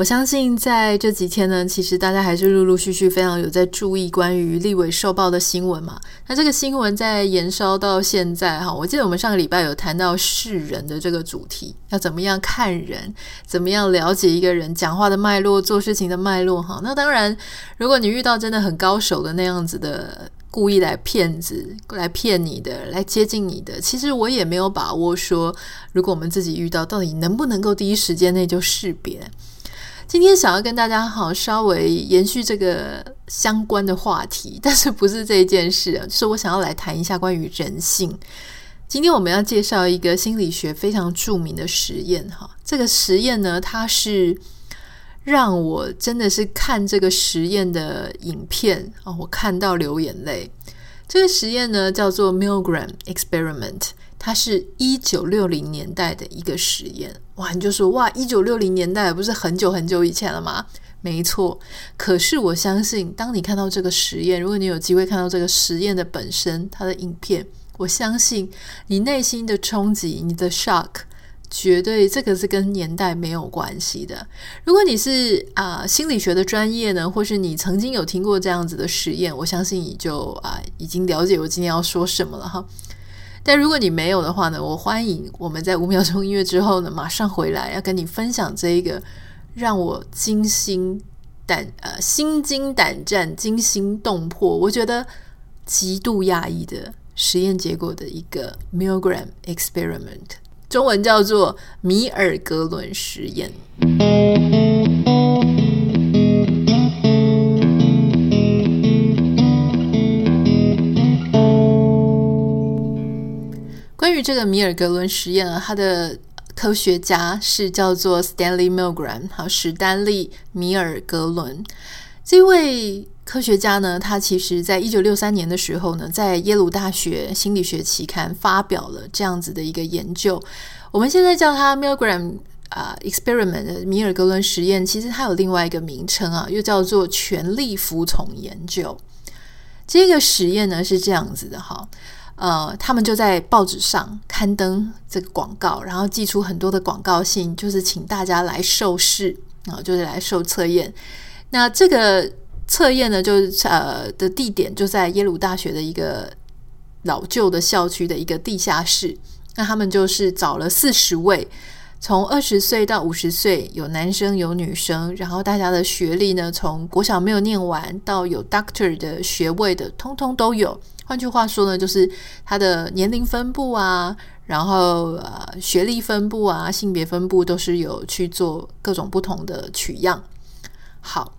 我相信在这几天呢，其实大家还是陆陆续续非常有在注意关于立委受报的新闻嘛。那这个新闻在延烧到现在哈，我记得我们上个礼拜有谈到世人的这个主题，要怎么样看人，怎么样了解一个人讲话的脉络、做事情的脉络哈。那当然，如果你遇到真的很高手的那样子的。故意来骗子、来骗你的、来接近你的，其实我也没有把握说，如果我们自己遇到，到底能不能够第一时间内就识别。今天想要跟大家好稍微延续这个相关的话题，但是不是这一件事啊，就是我想要来谈一下关于人性。今天我们要介绍一个心理学非常著名的实验哈，这个实验呢，它是。让我真的是看这个实验的影片啊，我看到流眼泪。这个实验呢叫做 Milgram Experiment，它是一九六零年代的一个实验。哇，你就说哇，一九六零年代不是很久很久以前了吗？没错。可是我相信，当你看到这个实验，如果你有机会看到这个实验的本身，它的影片，我相信你内心的冲击，你的 shock。绝对，这个是跟年代没有关系的。如果你是啊、心理学的专业呢，或是你曾经有听过这样子的实验，我相信你就啊、已经了解我今天要说什么了哈。但如果你没有的话呢，我欢迎我们在五秒钟音乐之后呢，马上回来要跟你分享这一个让我惊心胆呃心惊胆战、惊心动魄，我觉得极度讶异的实验结果的一个 Milgram Experiment。中文叫做米尔格伦实验。关于这个米尔格伦实验啊，它的科学家是叫做 Stanley Milgram，好，史丹利米尔格伦这位。科学家呢，他其实在一九六三年的时候呢，在耶鲁大学心理学期刊发表了这样子的一个研究。我们现在叫它 Milgram 啊、Experiment 米尔格伦实验，其实它有另外一个名称啊，又叫做权力服从研究。这个实验呢是这样子的哈，呃，他们就在报纸上刊登这个广告，然后寄出很多的广告信，就是请大家来受试啊，就是来受测验。那这个。测验呢，就是呃的地点就在耶鲁大学的一个老旧的校区的一个地下室。那他们就是找了四十位，从二十岁到五十岁，有男生有女生，然后大家的学历呢，从国小没有念完到有 Doctor 的学位的，通通都有。换句话说呢，就是他的年龄分布啊，然后呃学历分布啊，性别分布都是有去做各种不同的取样。好。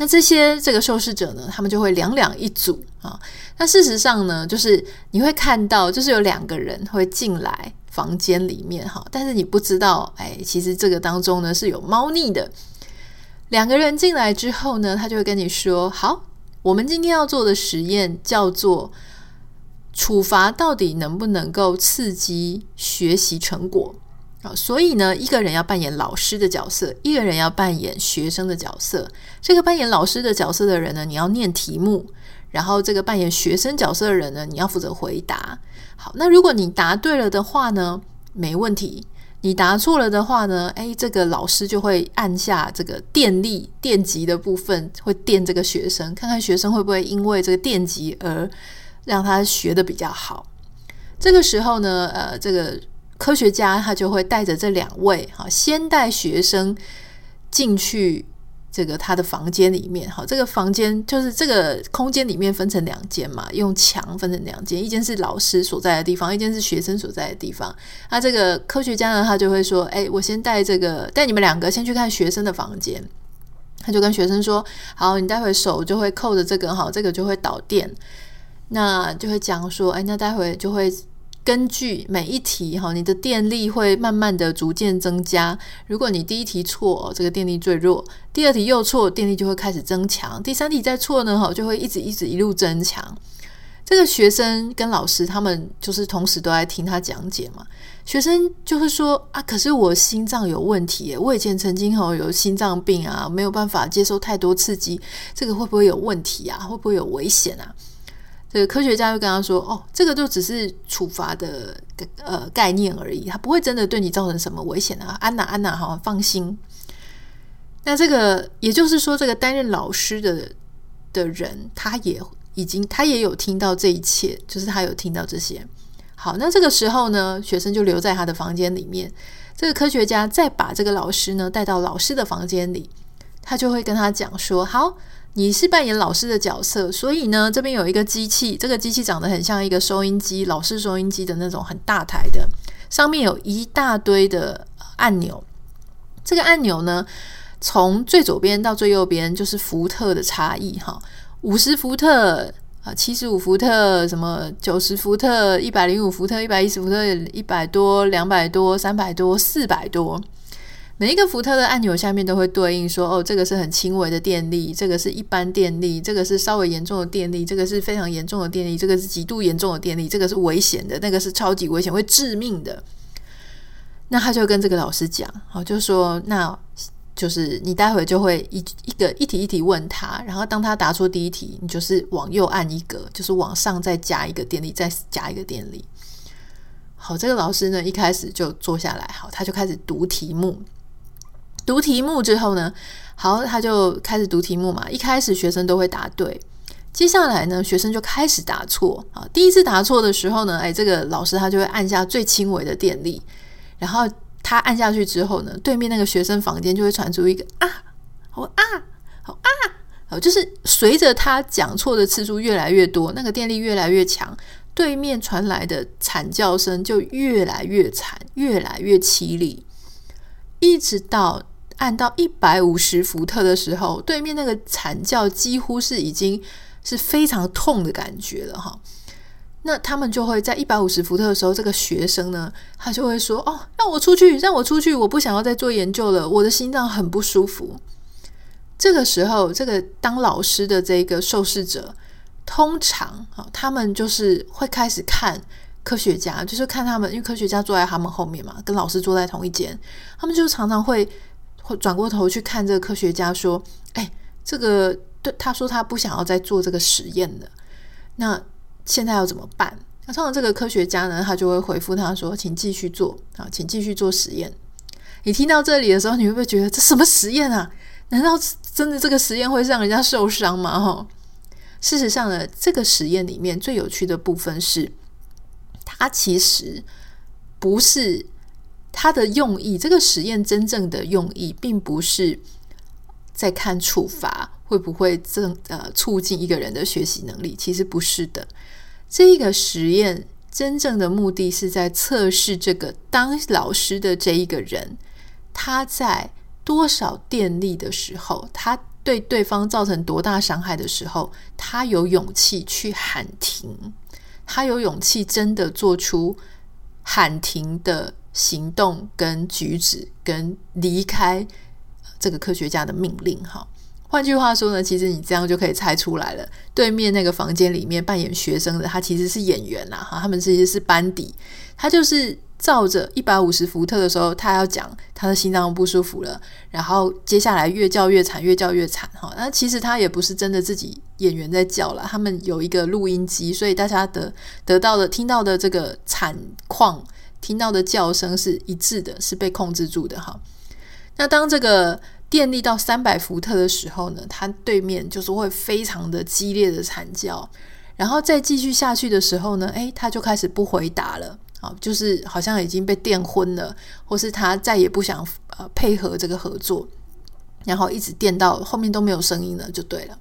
那这些这个受试者呢，他们就会两两一组啊。那事实上呢，就是你会看到，就是有两个人会进来房间里面哈，但是你不知道，哎，其实这个当中呢是有猫腻的。两个人进来之后呢，他就会跟你说：“好，我们今天要做的实验叫做处罚到底能不能够刺激学习成果。”啊，所以呢，一个人要扮演老师的角色，一个人要扮演学生的角色。这个扮演老师的角色的人呢，你要念题目；然后这个扮演学生角色的人呢，你要负责回答。好，那如果你答对了的话呢，没问题；你答错了的话呢，诶，这个老师就会按下这个电力电极的部分，会电这个学生，看看学生会不会因为这个电极而让他学的比较好。这个时候呢，呃，这个。科学家他就会带着这两位哈，先带学生进去这个他的房间里面哈，这个房间就是这个空间里面分成两间嘛，用墙分成两间，一间是老师所在的地方，一间是学生所在的地方。那这个科学家呢，他就会说：“哎，我先带这个带你们两个先去看学生的房间。”他就跟学生说：“好，你待会手就会扣着这个哈，这个就会导电，那就会讲说：哎，那待会就会。”根据每一题哈，你的电力会慢慢的逐渐增加。如果你第一题错，这个电力最弱；第二题又错，电力就会开始增强；第三题再错呢，哈，就会一直一直一路增强。这个学生跟老师他们就是同时都在听他讲解嘛。学生就会说啊，可是我心脏有问题，我以前曾经有有心脏病啊，没有办法接受太多刺激，这个会不会有问题啊？会不会有危险啊？这个科学家就跟他说：“哦，这个就只是处罚的呃概念而已，他不会真的对你造成什么危险啊。”安娜，安娜，好，放心。那这个也就是说，这个担任老师的的人，他也已经他也有听到这一切，就是他有听到这些。好，那这个时候呢，学生就留在他的房间里面。这个科学家再把这个老师呢带到老师的房间里，他就会跟他讲说：“好，你是扮演老师的角色，所以呢，这边有一个机器，这个机器长得很像一个收音机，老式收音机的那种很大台的，上面有一大堆的按钮。这个按钮呢，从最左边到最右边就是伏特的差异，哈，五十伏特啊。”七十五伏特，什么九十伏特，一百零五伏特，一百一十伏特，一百多，两百多，三百多，四百多。每一个伏特的按钮下面都会对应说，哦，这个是很轻微的电力，这个是一般电力，这个是稍微严重的电力，这个是非常严重的电力，这个是极度严重的电力，这个是危险的，那个是超级危险，会致命的。那他就跟这个老师讲，好，就说那。就是你待会就会一一个一题一题问他，然后当他答出第一题，你就是往右按一格，就是往上再加一个电力，再加一个电力。好，这个老师呢一开始就坐下来，好，他就开始读题目。读题目之后呢，好，他就开始读题目嘛。一开始学生都会答对，接下来呢，学生就开始答错。啊，第一次答错的时候呢，哎，这个老师他就会按下最轻微的电力，然后。他按下去之后呢，对面那个学生房间就会传出一个啊，好啊，好啊，好，就是随着他讲错的次数越来越多，那个电力越来越强，对面传来的惨叫声就越来越惨，越来越凄厉，一直到按到一百五十伏特的时候，对面那个惨叫几乎是已经是非常痛的感觉了哈。那他们就会在一百五十伏特的时候，这个学生呢，他就会说：“哦，让我出去，让我出去，我不想要再做研究了，我的心脏很不舒服。”这个时候，这个当老师的这个受试者，通常啊，他们就是会开始看科学家，就是看他们，因为科学家坐在他们后面嘛，跟老师坐在同一间，他们就常常会转过头去看这个科学家，说：“哎，这个对，他说他不想要再做这个实验了。”那。现在要怎么办？那通常这个科学家呢，他就会回复他说：“请继续做啊，请继续做实验。”你听到这里的时候，你会不会觉得这什么实验啊？难道真的这个实验会让人家受伤吗？哈，事实上呢，这个实验里面最有趣的部分是，它其实不是它的用意。这个实验真正的用意，并不是在看处罚会不会增呃促进一个人的学习能力，其实不是的。这个实验真正的目的是在测试这个当老师的这一个人，他在多少电力的时候，他对对方造成多大伤害的时候，他有勇气去喊停，他有勇气真的做出喊停的行动跟举止，跟离开这个科学家的命令，哈。换句话说呢，其实你这样就可以猜出来了。对面那个房间里面扮演学生的他其实是演员呐，哈，他们其实是班底。他就是照着一百五十伏特的时候，他要讲他的心脏不舒服了，然后接下来越叫越惨，越叫越惨，哈。那其实他也不是真的自己演员在叫了，他们有一个录音机，所以大家得得到的、听到的这个惨况、听到的叫声是一致的，是被控制住的，哈。那当这个。电力到三百伏特的时候呢，他对面就是会非常的激烈的惨叫，然后再继续下去的时候呢，诶，他就开始不回答了，啊，就是好像已经被电昏了，或是他再也不想呃配合这个合作，然后一直电到后面都没有声音了，就对了。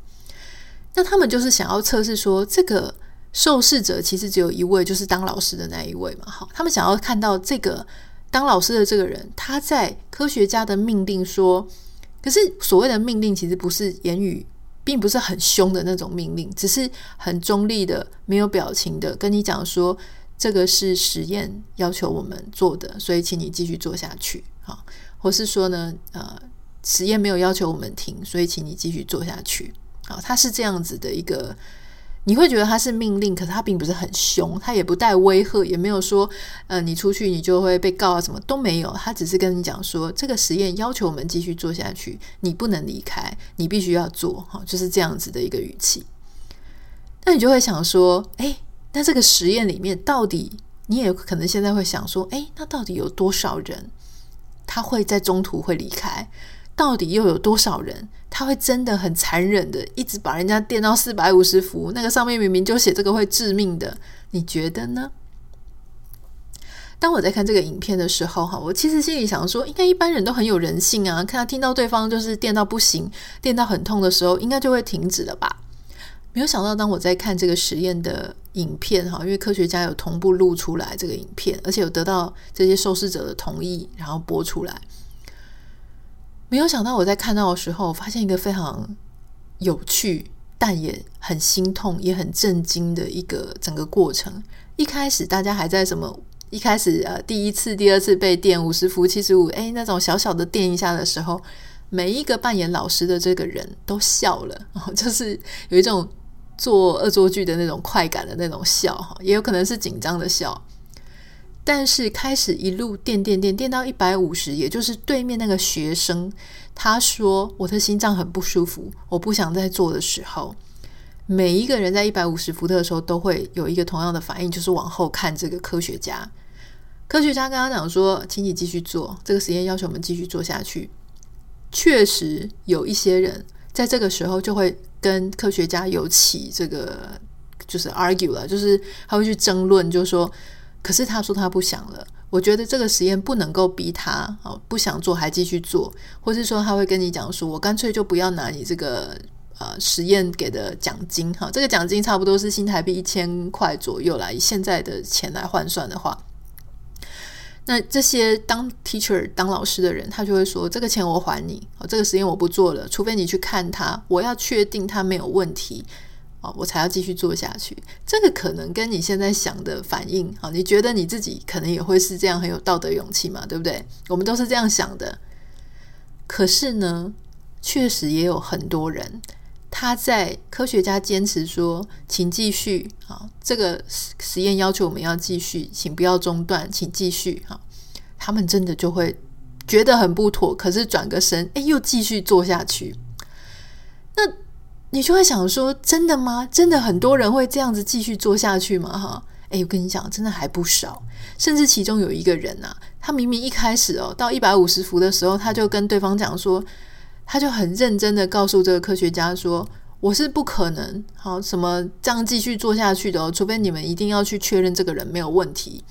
那他们就是想要测试说，这个受试者其实只有一位，就是当老师的那一位嘛，好，他们想要看到这个当老师的这个人，他在科学家的命令说。可是所谓的命令，其实不是言语，并不是很凶的那种命令，只是很中立的、没有表情的跟你讲说，这个是实验要求我们做的，所以请你继续做下去，好，或是说呢，呃，实验没有要求我们停，所以请你继续做下去，好，他是这样子的一个你会觉得他是命令，可是他并不是很凶，他也不带威吓，也没有说，呃，你出去你就会被告啊，什么都没有。他只是跟你讲说，这个实验要求我们继续做下去，你不能离开，你必须要做，哈，就是这样子的一个语气。那你就会想说，哎，那这个实验里面到底，你也可能现在会想说，哎，那到底有多少人他会在中途会离开？到底又有多少人，他会真的很残忍的一直把人家电到四百五十伏？那个上面明明就写这个会致命的，你觉得呢？当我在看这个影片的时候，哈，我其实心里想说，应该一般人都很有人性啊，看他听到对方就是电到不行、电到很痛的时候，应该就会停止了吧？没有想到，当我在看这个实验的影片，哈，因为科学家有同步录出来这个影片，而且有得到这些受试者的同意，然后播出来。没有想到，我在看到的时候，发现一个非常有趣，但也很心痛、也很震惊的一个整个过程。一开始大家还在什么？一开始呃，第一次、第二次被电五十伏、七十五，哎，那种小小的电一下的时候，每一个扮演老师的这个人都笑了，就是有一种做恶作剧的那种快感的那种笑，哈，也有可能是紧张的笑。但是开始一路电电电电到一百五十，也就是对面那个学生，他说我的心脏很不舒服，我不想再做的时候，每一个人在一百五十伏特的时候都会有一个同样的反应，就是往后看这个科学家。科学家跟他讲说，请你继续做这个实验，要求我们继续做下去。确实有一些人在这个时候就会跟科学家有起这个就是 argue 了，就是他会去争论，就是说。可是他说他不想了，我觉得这个实验不能够逼他哦，不想做还继续做，或是说他会跟你讲说，我干脆就不要拿你这个呃实验给的奖金。哈，这个奖金差不多是新台币一千块左右啦，以现在的钱来换算的话，那这些当 teacher 当老师的人，他就会说这个钱我还你，哦，这个实验我不做了，除非你去看他，我要确定他没有问题。哦，我才要继续做下去。这个可能跟你现在想的反应，好，你觉得你自己可能也会是这样很有道德勇气嘛？对不对？我们都是这样想的。可是呢，确实也有很多人，他在科学家坚持说，请继续，啊，这个实验要求我们要继续，请不要中断，请继续，哈，他们真的就会觉得很不妥，可是转个身，哎，又继续做下去。你就会想说，真的吗？真的很多人会这样子继续做下去吗？哈，诶，我跟你讲，真的还不少。甚至其中有一个人啊，他明明一开始哦，到一百五十伏的时候，他就跟对方讲说，他就很认真的告诉这个科学家说，我是不可能好什么这样继续做下去的哦，除非你们一定要去确认这个人没有问题。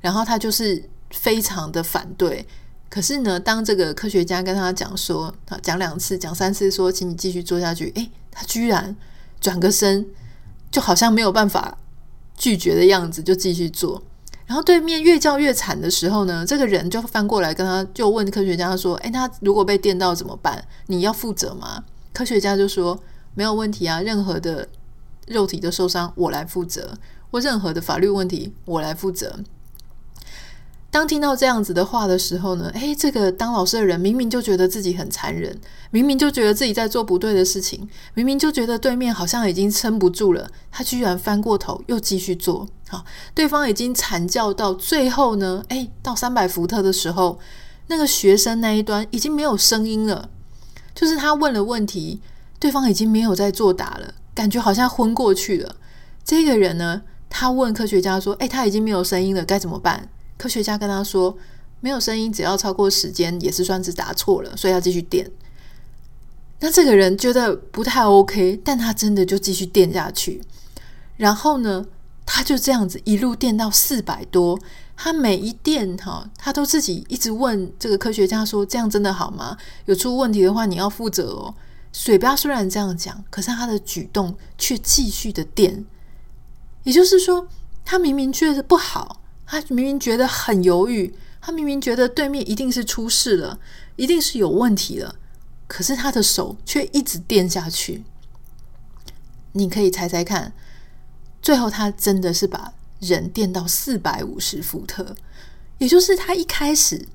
然后他就是非常的反对。可是呢，当这个科学家跟他讲说，啊，讲两次，讲三次，说，请你继续做下去，诶。他居然转个身，就好像没有办法拒绝的样子，就继续做。然后对面越叫越惨的时候呢，这个人就翻过来跟他就问科学家说：“诶，他如果被电到怎么办？你要负责吗？”科学家就说：“没有问题啊，任何的肉体的受伤我来负责，或任何的法律问题我来负责。”当听到这样子的话的时候呢，诶，这个当老师的人明明就觉得自己很残忍，明明就觉得自己在做不对的事情，明明就觉得对面好像已经撑不住了，他居然翻过头又继续做。好，对方已经惨叫到最后呢，诶，到三百伏特的时候，那个学生那一端已经没有声音了，就是他问了问题，对方已经没有在作答了，感觉好像昏过去了。这个人呢，他问科学家说：“诶，他已经没有声音了，该怎么办？”科学家跟他说：“没有声音，只要超过时间也是算是答错了，所以要继续电。”那这个人觉得不太 OK，但他真的就继续电下去。然后呢，他就这样子一路电到四百多。他每一电哈，他都自己一直问这个科学家说：“这样真的好吗？有出问题的话，你要负责哦。”水标虽然这样讲，可是他的举动却继续的电。也就是说，他明明觉得不好。他明明觉得很犹豫，他明明觉得对面一定是出事了，一定是有问题了，可是他的手却一直电下去。你可以猜猜看，最后他真的是把人电到四百五十伏特，也就是他一开始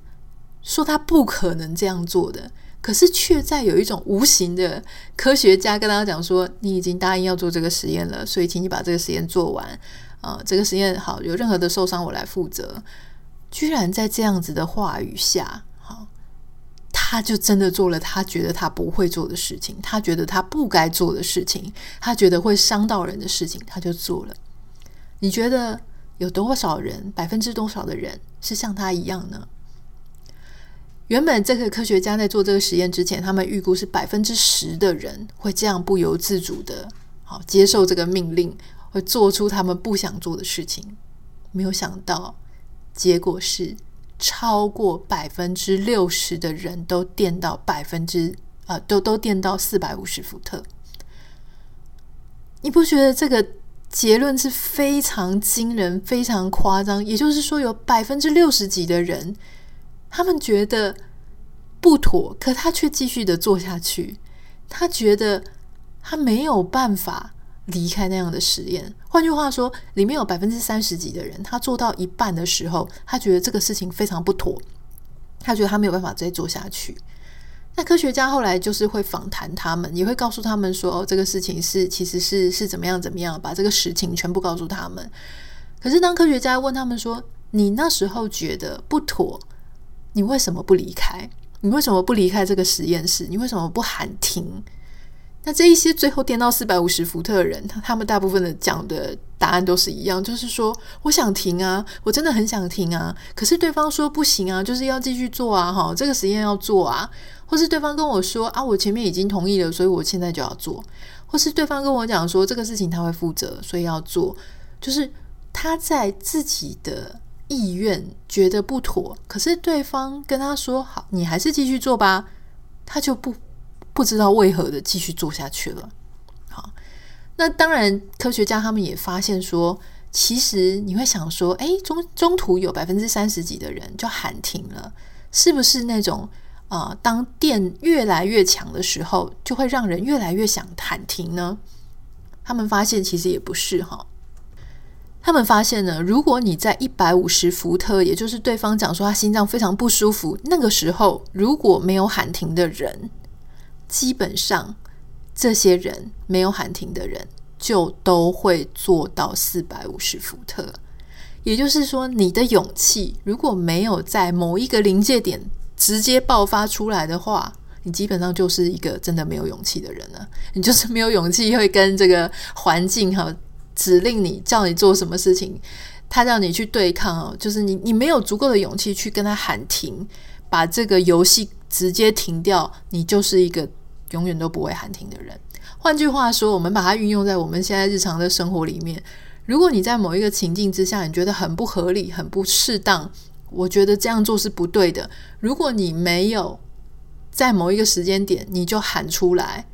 说他不可能这样做的，可是却在有一种无形的科学家跟他讲说：“你已经答应要做这个实验了，所以请你把这个实验做完。啊、这个实验好，有任何的受伤我来负责。”居然在这样子的话语下，好，他就真的做了他觉得他不会做的事情，他觉得他不该做的事情，他觉得会伤到人的事情，他就做了。你觉得有多少人，百分之多少的人是像他一样呢？原本这个科学家在做这个实验之前，他们预估是百分之十的人会这样不由自主的，好，接受这个命令，会做出他们不想做的事情。没有想到，结果是超过百分之六十的人都电到百分之啊，都都电到四百五十伏特。你不觉得这个结论是非常惊人、非常夸张？也就是说，有百分之六十几的人。他们觉得不妥，可他却继续的做下去。他觉得他没有办法离开那样的实验。换句话说，里面有百分之三十几的人，他做到一半的时候，他觉得这个事情非常不妥，他觉得他没有办法再做下去。那科学家后来就是会访谈他们，也会告诉他们说，哦，这个事情是其实是是怎么样怎么样，把这个实情全部告诉他们。可是当科学家问他们说：“你那时候觉得不妥？”你为什么不离开？你为什么不离开这个实验室？你为什么不喊停？那这一些最后电到四百五十伏特的人，他他们大部分的讲的答案都是一样，就是说我想停啊，我真的很想停啊，可是对方说不行啊，就是要继续做啊，哈，这个实验要做啊，或是对方跟我说啊，我前面已经同意了，所以我现在就要做，或是对方跟我讲说这个事情他会负责，所以要做，就是他在自己的。意愿觉得不妥，可是对方跟他说好，你还是继续做吧，他就不不知道为何的继续做下去了。好，那当然，科学家他们也发现说，其实你会想说，哎，中中途有百分之三十几的人就喊停了，是不是那种啊、当电越来越强的时候，就会让人越来越想喊停呢？他们发现其实也不是哈。他们发现呢，如果你在一百五十伏特，也就是对方讲说他心脏非常不舒服，那个时候如果没有喊停的人，基本上这些人没有喊停的人就都会做到四百五十伏特。也就是说，你的勇气如果没有在某一个临界点直接爆发出来的话，你基本上就是一个真的没有勇气的人了。你就是没有勇气会跟这个环境哈。指令你叫你做什么事情，他让你去对抗哦，就是你你没有足够的勇气去跟他喊停，把这个游戏直接停掉，你就是一个永远都不会喊停的人。换句话说，我们把它运用在我们现在日常的生活里面，如果你在某一个情境之下，你觉得很不合理、很不适当，我觉得这样做是不对的。如果你没有在某一个时间点，你就喊出来。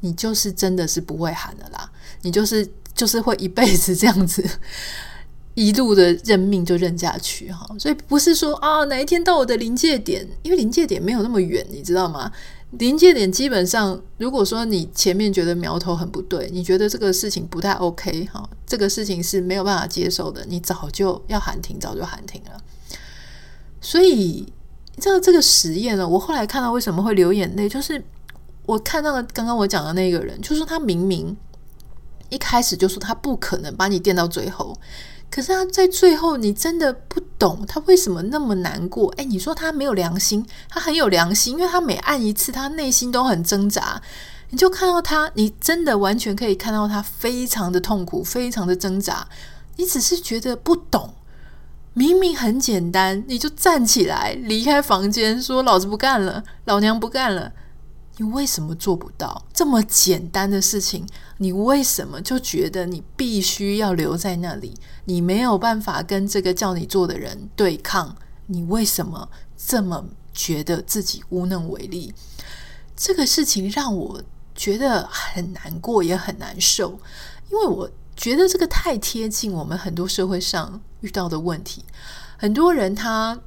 你就是真的是不会喊的啦，你就是就是会一辈子这样子 一路的认命就认下去哈，所以不是说啊哪一天到我的临界点，因为临界点没有那么远，你知道吗？临界点基本上，如果说你前面觉得苗头很不对，你觉得这个事情不太 OK 哈，这个事情是没有办法接受的，你早就要喊停，早就喊停了。所以你知道这个实验呢，我后来看到为什么会流眼泪，就是。我看到了刚刚我讲的那个人，就是他明明一开始就说他不可能把你电到最后，可是他在最后，你真的不懂他为什么那么难过。诶，你说他没有良心，他很有良心，因为他每按一次，他内心都很挣扎。你就看到他，你真的完全可以看到他非常的痛苦，非常的挣扎。你只是觉得不懂，明明很简单，你就站起来离开房间，说老子不干了，老娘不干了。你为什么做不到这么简单的事情？你为什么就觉得你必须要留在那里？你没有办法跟这个叫你做的人对抗？你为什么这么觉得自己无能为力？这个事情让我觉得很难过，也很难受，因为我觉得这个太贴近我们很多社会上遇到的问题。很多人他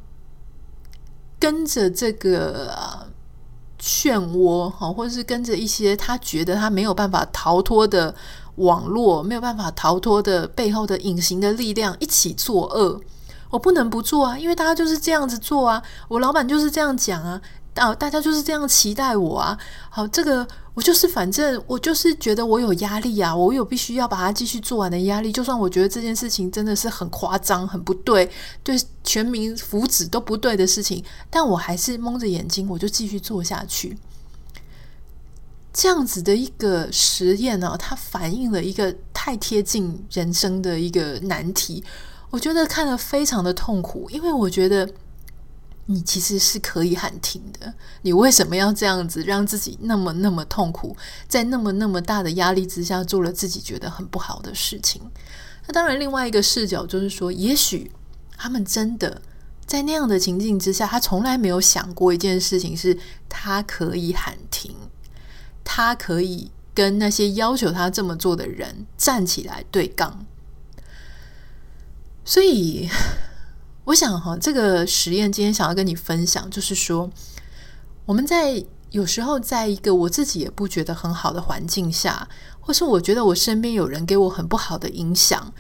跟着这个。漩涡哈，或者是跟着一些他觉得他没有办法逃脱的网络，没有办法逃脱的背后的隐形的力量一起作恶。我不能不做啊，因为大家就是这样子做啊，我老板就是这样讲啊。啊，大家就是这样期待我啊。好，这个我就是反正我就是觉得我有压力啊，我有必须要把它继续做完的压力。就算我觉得这件事情真的是很夸张、很不对，对全民福祉都不对的事情，但我还是蒙着眼睛，我就继续做下去。这样子的一个实验呢，它反映了一个太贴近人生的一个难题。我觉得看了非常的痛苦，因为我觉得你其实是可以喊停的。你为什么要这样子让自己那么那么痛苦，在那么那么大的压力之下做了自己觉得很不好的事情？那当然，另外一个视角就是说，也许他们真的在那样的情境之下，他从来没有想过一件事情，是他可以喊停。他可以跟那些要求他这么做的人站起来对杠，所以我想哈，这个实验今天想要跟你分享，就是说我们在有时候在一个我自己也不觉得很好的环境下，或是我觉得我身边有人给我很不好的影响，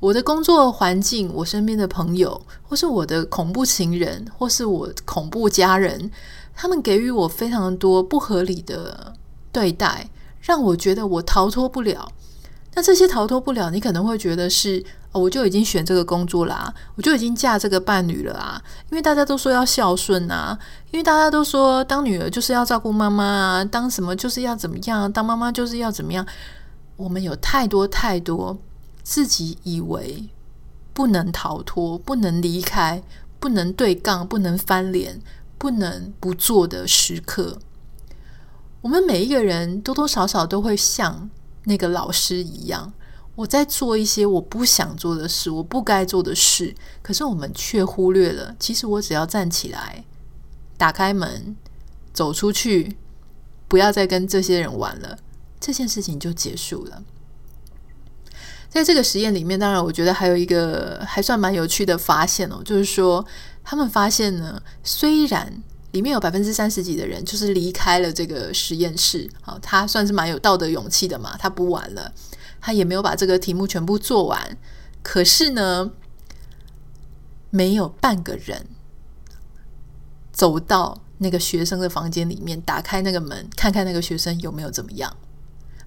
我的工作环境、我身边的朋友，或是我的恐怖情人，或是我恐怖家人，他们给予我非常多不合理的。对待让我觉得我逃脱不了，那这些逃脱不了，你可能会觉得是，我就已经选这个工作啦，我就已经嫁这个伴侣了啊，因为大家都说要孝顺啊，因为大家都说当女儿就是要照顾妈妈啊，当什么就是要怎么样，当妈妈就是要怎么样。我们有太多太多自己以为不能逃脱、不能离开、不能对杠、不能翻脸、不能不做的时刻。我们每一个人多多少少都会像那个老师一样，我在做一些我不想做的事，我不该做的事，可是我们却忽略了，其实我只要站起来，打开门，走出去，不要再跟这些人玩了，这件事情就结束了。在这个实验里面，当然我觉得还有一个还算蛮有趣的发现哦，就是说他们发现呢，虽然里面有百分之三十几的人就是离开了这个实验室，好，他算是蛮有道德勇气的嘛，他不玩了，他也没有把这个题目全部做完。可是呢，没有半个人走到那个学生的房间里面，打开那个门，看看那个学生有没有怎么样。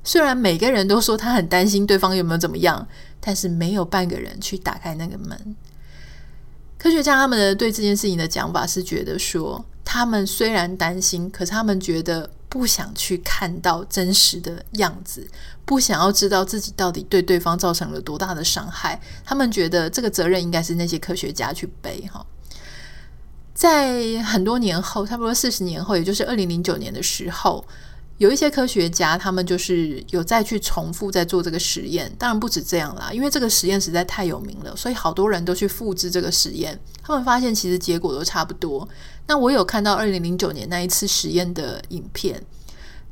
虽然每个人都说他很担心对方有没有怎么样，但是没有半个人去打开那个门。科学家他们的对这件事情的讲法是觉得说，他们虽然担心，可是他们觉得不想去看到真实的样子，不想要知道自己到底对对方造成了多大的伤害。他们觉得这个责任应该是那些科学家去背。哈，在很多年后，差不多四十年后，也就是二零零九年的时候。有一些科学家，他们就是有再去重复在做这个实验。当然不止这样啦，因为这个实验实在太有名了，所以好多人都去复制这个实验。他们发现其实结果都差不多。那我有看到二零零九年那一次实验的影片，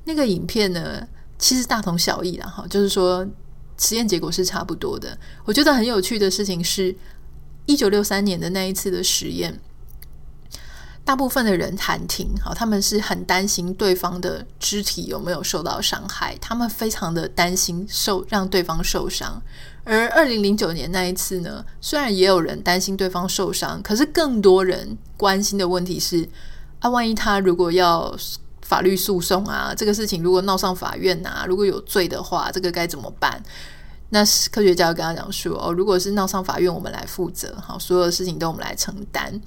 那个影片呢，其实大同小异啦，哈，就是说实验结果是差不多的。我觉得很有趣的事情是，一九六三年的那一次的实验。大部分的人喊停，好，他们是很担心对方的肢体有没有受到伤害，他们非常的担心受让对方受伤。而二零零九年那一次呢，虽然也有人担心对方受伤，可是更多人关心的问题是：啊，万一他如果要法律诉讼啊，这个事情如果闹上法院啊，如果有罪的话，这个该怎么办？那科学家跟他讲说：哦，如果是闹上法院，我们来负责，好，所有的事情都我们来承担。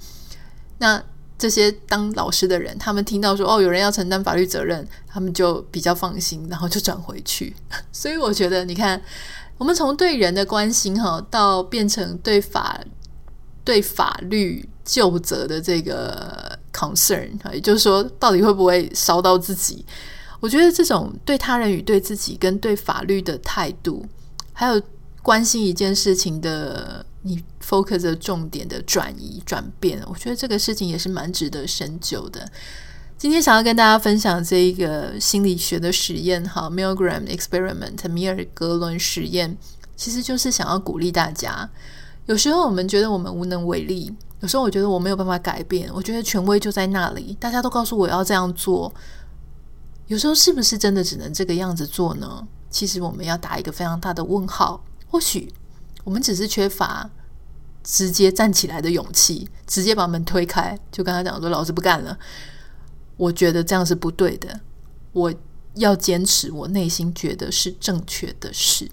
那这些当老师的人，他们听到说哦，有人要承担法律责任，他们就比较放心，然后就转回去。所以我觉得，你看，我们从对人的关心哈，到变成对法对法律究责的这个 concern，也就是说，到底会不会烧到自己？我觉得这种对他人与对自己跟对法律的态度，还有关心一件事情的。你 focus 的重点的转移转变，我觉得这个事情也是蛮值得深究的。今天想要跟大家分享这一个心理学的实验，哈，Milgram Experiment 米尔格伦实验，其实就是想要鼓励大家。有时候我们觉得我们无能为力，有时候我觉得我没有办法改变，我觉得权威就在那里，大家都告诉我要这样做。有时候是不是真的只能这个样子做呢？其实我们要打一个非常大的问号。或许。我们只是缺乏直接站起来的勇气，直接把门推开，就跟他讲说：“老子不干了。”我觉得这样是不对的，我要坚持我内心觉得是正确的事。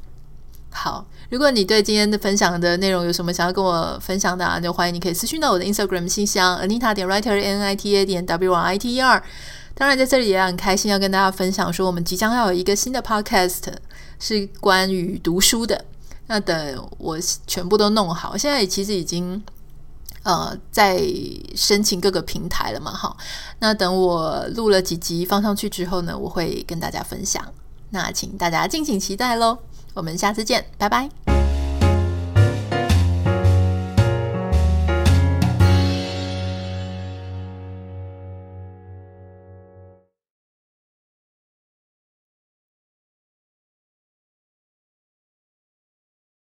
好，如果你对今天的分享的内容有什么想要跟我分享的啊，就欢迎你可以私讯到我的 Instagram 信箱 Anita 点 Writer N I T A 点 W R I T E R。当然，在这里也很开心要跟大家分享，说我们即将要有一个新的 Podcast，是关于读书的。那等我全部都弄好，现在其实已经呃在申请各个平台了嘛，哈。那等我录了几集放上去之后呢，我会跟大家分享。那请大家敬请期待喽。我们下次见，拜拜。